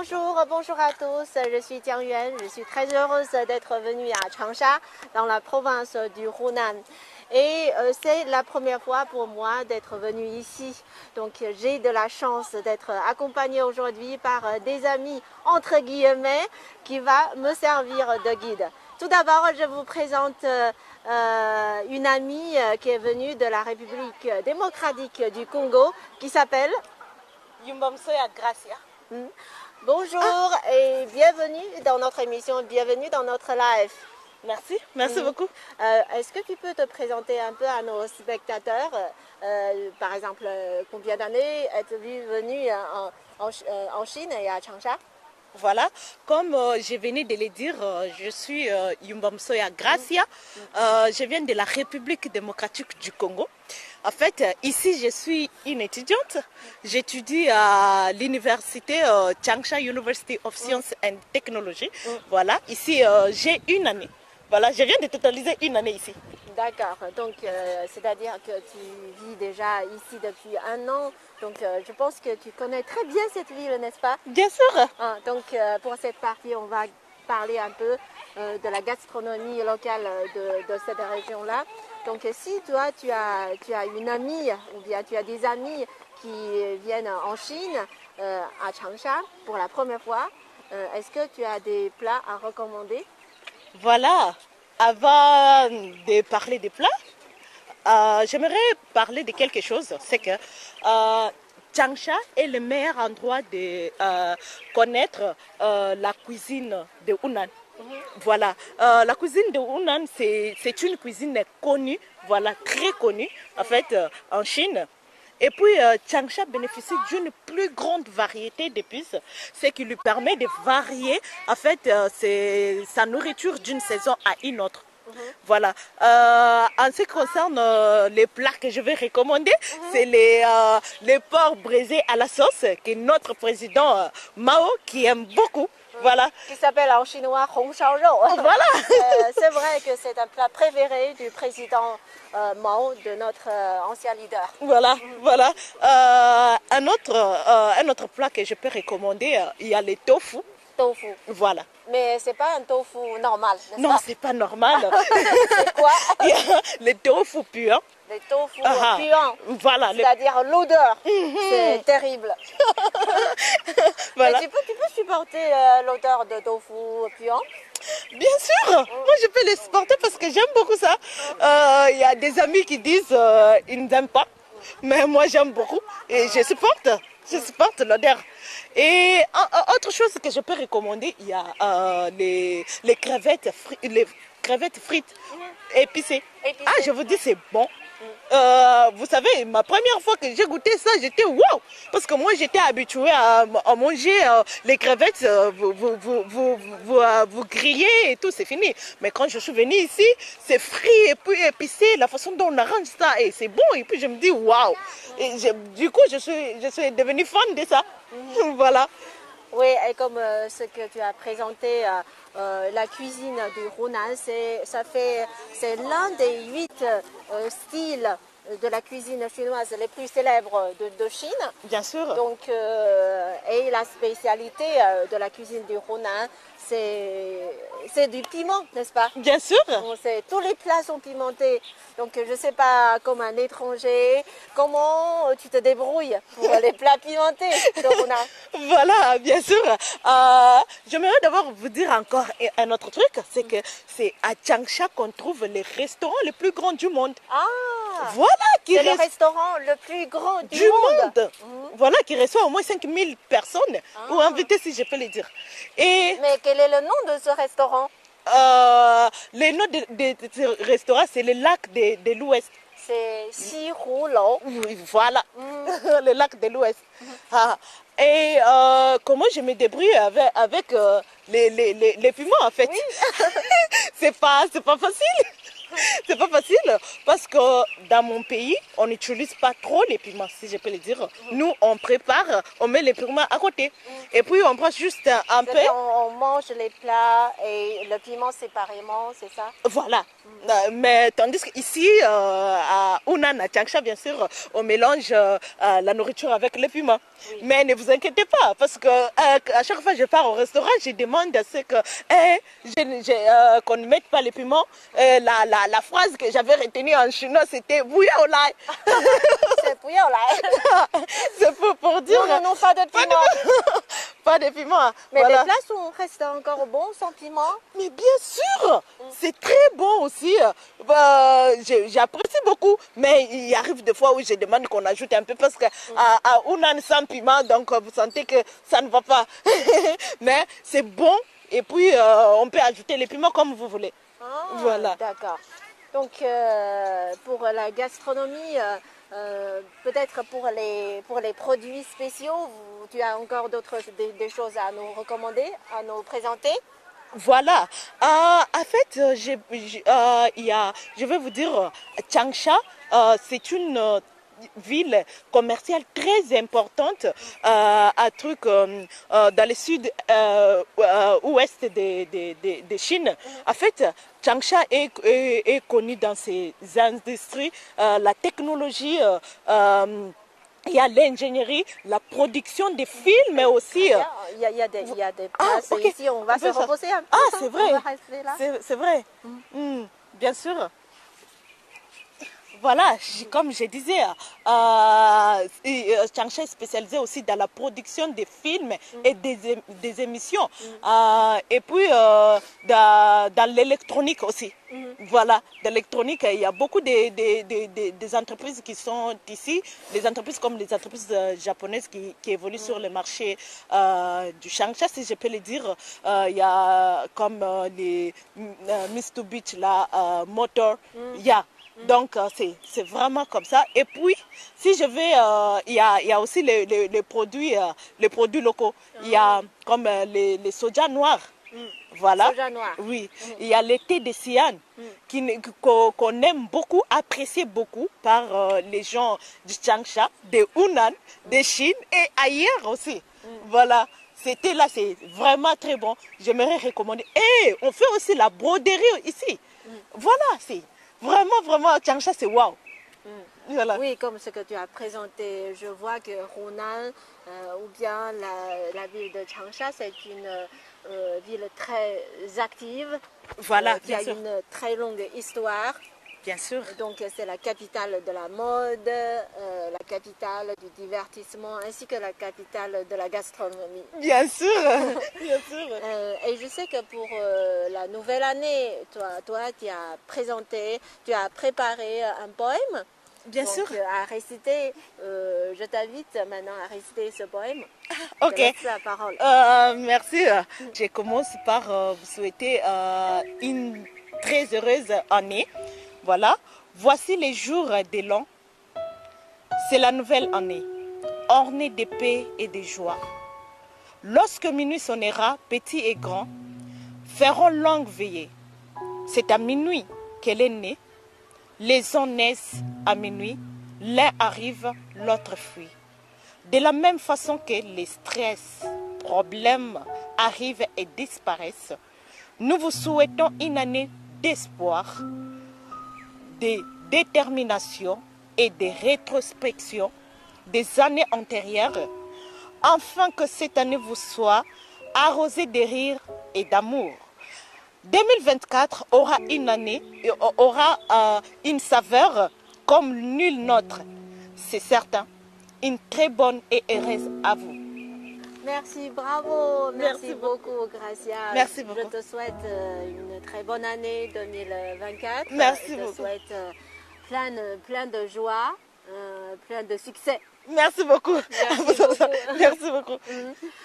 Bonjour, bonjour à tous. Je suis Jiang Yuan. Je suis très heureuse d'être venue à Changsha, dans la province du Hunan. Et euh, c'est la première fois pour moi d'être venue ici. Donc j'ai de la chance d'être accompagnée aujourd'hui par euh, des amis, entre guillemets, qui va me servir de guide. Tout d'abord, je vous présente euh, une amie qui est venue de la République démocratique du Congo, qui s'appelle Yumbamsoya Gracia. Hmm. Bonjour et bienvenue dans notre émission, bienvenue dans notre live. Merci, merci Mm. beaucoup. Euh, Est-ce que tu peux te présenter un peu à nos spectateurs Euh, Par exemple, euh, combien d'années êtes-vous venu en, en Ch- en Chine et à Changsha? Voilà, comme euh, je venais de le dire, euh, je suis euh, Yumbamsoya Gracia. Euh, je viens de la République démocratique du Congo. En fait, ici, je suis une étudiante. J'étudie à l'université Changsha University of Science and Technology. Voilà, ici, j'ai une année. Voilà, je viens de totaliser une année ici. D'accord, donc euh, c'est-à-dire que tu vis déjà ici depuis un an, donc euh, je pense que tu connais très bien cette ville, n'est-ce pas? Bien sûr. Ah, donc euh, pour cette partie, on va parler un peu de la gastronomie locale de, de cette région-là. Donc si toi, tu as, tu as une amie ou bien tu as des amis qui viennent en Chine, à Changsha, pour la première fois, est-ce que tu as des plats à recommander? Voilà, avant de parler des plats, euh, j'aimerais parler de quelque chose. C'est que euh, Changsha est le meilleur endroit de euh, connaître euh, la cuisine de Hunan. Voilà, Euh, la cuisine de Hunan, c'est une cuisine connue, voilà, très connue, en fait, en Chine. Et puis, euh, Changsha bénéficie d'une plus grande variété d'épices, ce qui lui permet de varier, en fait, euh, c'est sa nourriture d'une saison à une autre. Voilà. Euh, en ce qui concerne euh, les plats que je vais recommander, c'est les, euh, les porcs braisés à la sauce que notre président euh, Mao qui aime beaucoup. Voilà. Qui s'appelle en chinois Hong Shao Rou. Voilà. Euh, c'est vrai que c'est un plat préféré du président euh, Mao, de notre euh, ancien leader. Voilà, voilà. Un, autre, un autre plat que je peux recommander, il y a les tofu. Tofu. Voilà. Mais c'est pas un tofu normal, n'est-ce Non, c'est pas normal. C'est quoi? Les tofu purs. Les tofu Ah, ah. puants. Voilà. les- C'est-à-dire l'odeur. C'est terrible. voilà. Tu peux, tu peux supporter euh, l'odeur de tofu puant Bien sûr, moi je peux les supporter parce que j'aime beaucoup ça. Euh, Il y a des amis qui disent euh, ils n'aiment pas, mais moi j'aime beaucoup et je supporte, je supporte l'odeur. Et euh, autre chose que je peux recommander, il y a les, les crevettes frites, les crevettes frites épicées. Épicées. Ah, je vous dis c'est bon. Euh, vous savez, ma première fois que j'ai goûté ça, j'étais wow! Parce que moi, j'étais habituée à, manger euh, les crevettes, euh, vous, vous, vous, vous, et tout, c'est fini. Mais quand je suis venue ici, c'est frit et puis épicé, la façon dont on arrange ça, et c'est bon. Et puis je me dis je- du coup, je suis, je suis devenue fan de ça. voilà. Oui, et comme euh, ce que tu as présenté, euh, euh, la cuisine du Hunan, c'est, l'un des huit euh, styles de la cuisine chinoise les plus célèbres de, de Chine. Bien sûr. Donc, euh, et la spécialité euh, de la cuisine du Hunan, c'est, c'est du piment, n'est-ce pas? Bien sûr. Tous les plats sont pimentés. Donc, je ne sais pas, comme un étranger, comment tu te débrouilles pour les plats pimentés de Hunan? Voilà, bien sûr. Euh, J'aimerais d'abord vous dire encore un autre truc, c'est que c'est à Changsha qu'on trouve les restaurants les plus grands du monde. Ah Voilà, qui C'est le restaurant le plus grand du, du monde. monde. Voilà, qui reçoit au moins 5000 personnes, ou invités si je peux le dire. Et Mais quel est le nom de ce restaurant? euh, le nom de, de- de ce restaurant, c'est le lac de, de l'Ouest. C'est Lou. Oui, Voilà, le lac de l'Ouest. Ah. Et euh, comment je me débrouille avec, avec euh, les, les, les, les piments en fait? C'est pas, c'est pas facile. C'est pas facile parce que dans mon pays, on n'utilise pas trop les piments, si je peux le dire. Nous, on prépare, on met les piments à côté. Et puis, on prend juste un peu. On, mange les plats et le piment séparément, c'est ça? Voilà, Mais tandis qu'ici, euh, à Unan, à Changsha, bien sûr, on mélange euh, euh, la nourriture avec le piment. Mais ne vous inquiétez pas, parce que euh, à chaque fois que je pars au restaurant, je demande à ce que eh, euh, qu'on ne mette pas les piments. Euh, la, la, la phrase que j'avais retenue en chinois, c'était bouillon au lait. C'est là. C'est pour, pour dire. Non, non, non, pas de Pas piment. de, pas de piment. Mais Voilà. les plats sont restent encore bons sans piment. Mais bien sûr, c'est très bon aussi. Bah, J'apprécie beaucoup, mais il arrive des fois où je demande qu'on ajoute un peu parce que à, à Hunan sans piment, donc vous sentez que ça ne va pas. mais c'est bon et puis euh, on peut ajouter les piments comme vous voulez. Ah, Voilà. D'accord. Donc euh, pour la gastronomie, euh, euh, peut-être pour les, pour les produits spéciaux, tu as encore d'autres des, choses à nous recommander, à nous présenter? Voilà. Euh, en fait, euh, il y a, je vais vous dire, Changsha, c'est une ville commerciale très importante euh, à truc euh, euh, dans le sud ouest de, de, de, de Chine. En fait, Changsha est, est, est connu dans ses industries, la technologie. il y a l'ingénierie, la production des films aussi. Il y a, il y a des, il y a des Ah, places ok. ici, on va On se reposer un peu. Ah, hein, c'est vrai. C'est vrai. Mm, bien sûr. Voilà, comme je disais, euh, euh, Changsha est spécialisé aussi dans la production des films et des, ém- des émissions. Euh, et puis, euh, dans, l'électronique aussi. Voilà, l'électronique, il y a beaucoup de, entreprises qui sont ici, des entreprises comme les entreprises japonaises qui, évoluent sur le marché du Changsha, si je peux le dire. Il y a comme euh, les Mitsubishi, là, euh, Motor, il y a. Donc, euh, c'est vraiment comme ça. Et puis, si je vais, euh, il y, a, il y a aussi les, les- les produits, euh, les produits locaux. Il y a comme euh, les, les sojas noirs. Voilà. Soja noir. Oui. Il y a le thé de Sian qui ne- qu'on aime beaucoup, apprécié beaucoup par les gens du Changsha, de Hunan, de Chine et ailleurs aussi. Voilà. C'était là, c'est vraiment très bon. J'aimerais recommander. Et on fait aussi la broderie ici. Voilà, c'est vraiment, vraiment, Changsha, c'est waouh. Voilà. Oui, comme ce que tu as présenté, je vois que Hunan euh, ou bien la, la ville de Changsha, c'est une euh, ville très active, Voilà, euh, qui a sûr. une très longue histoire. Bien sûr. Donc c'est la capitale de la mode, euh, la capitale du divertissement ainsi que la capitale de la gastronomie. Bien sûr. Bien sûr. Euh, et je sais que pour euh, la nouvelle année, toi, toi, tu as présenté, tu as préparé un poème. Bien Donc, sûr. à réciter, je t'invite maintenant à réciter ce poème. Je Ok. la parole. Merci. Je commence par vous souhaiter une très heureuse année. Voilà. Voici les jours de l'an. C'est la nouvelle année, ornée de paix et de joie. Lorsque minuit sonnera, petits et grands feront longue veillée. C'est à minuit qu'elle est née. Les uns naissent à minuit, l'un arrive, l'autre fuit. De la même façon que les stress, problèmes arrivent et disparaissent, nous vous souhaitons une année d'espoir, de détermination et de rétrospection des années antérieures, afin que cette année vous soit arrosée de rire et d'amour. 2024 aura une année, et aura euh, une saveur comme nulle nôtre. C'est certain. Une très bonne et heureuse à vous. Merci, bravo. Merci, Merci beaucoup, Gracia. Merci beaucoup. Je te souhaite euh, une très bonne année 2024. Merci Je te beaucoup. souhaite euh, plein, de- plein de joie, euh, plein de succès. Merci beaucoup. Merci beaucoup. Merci beaucoup.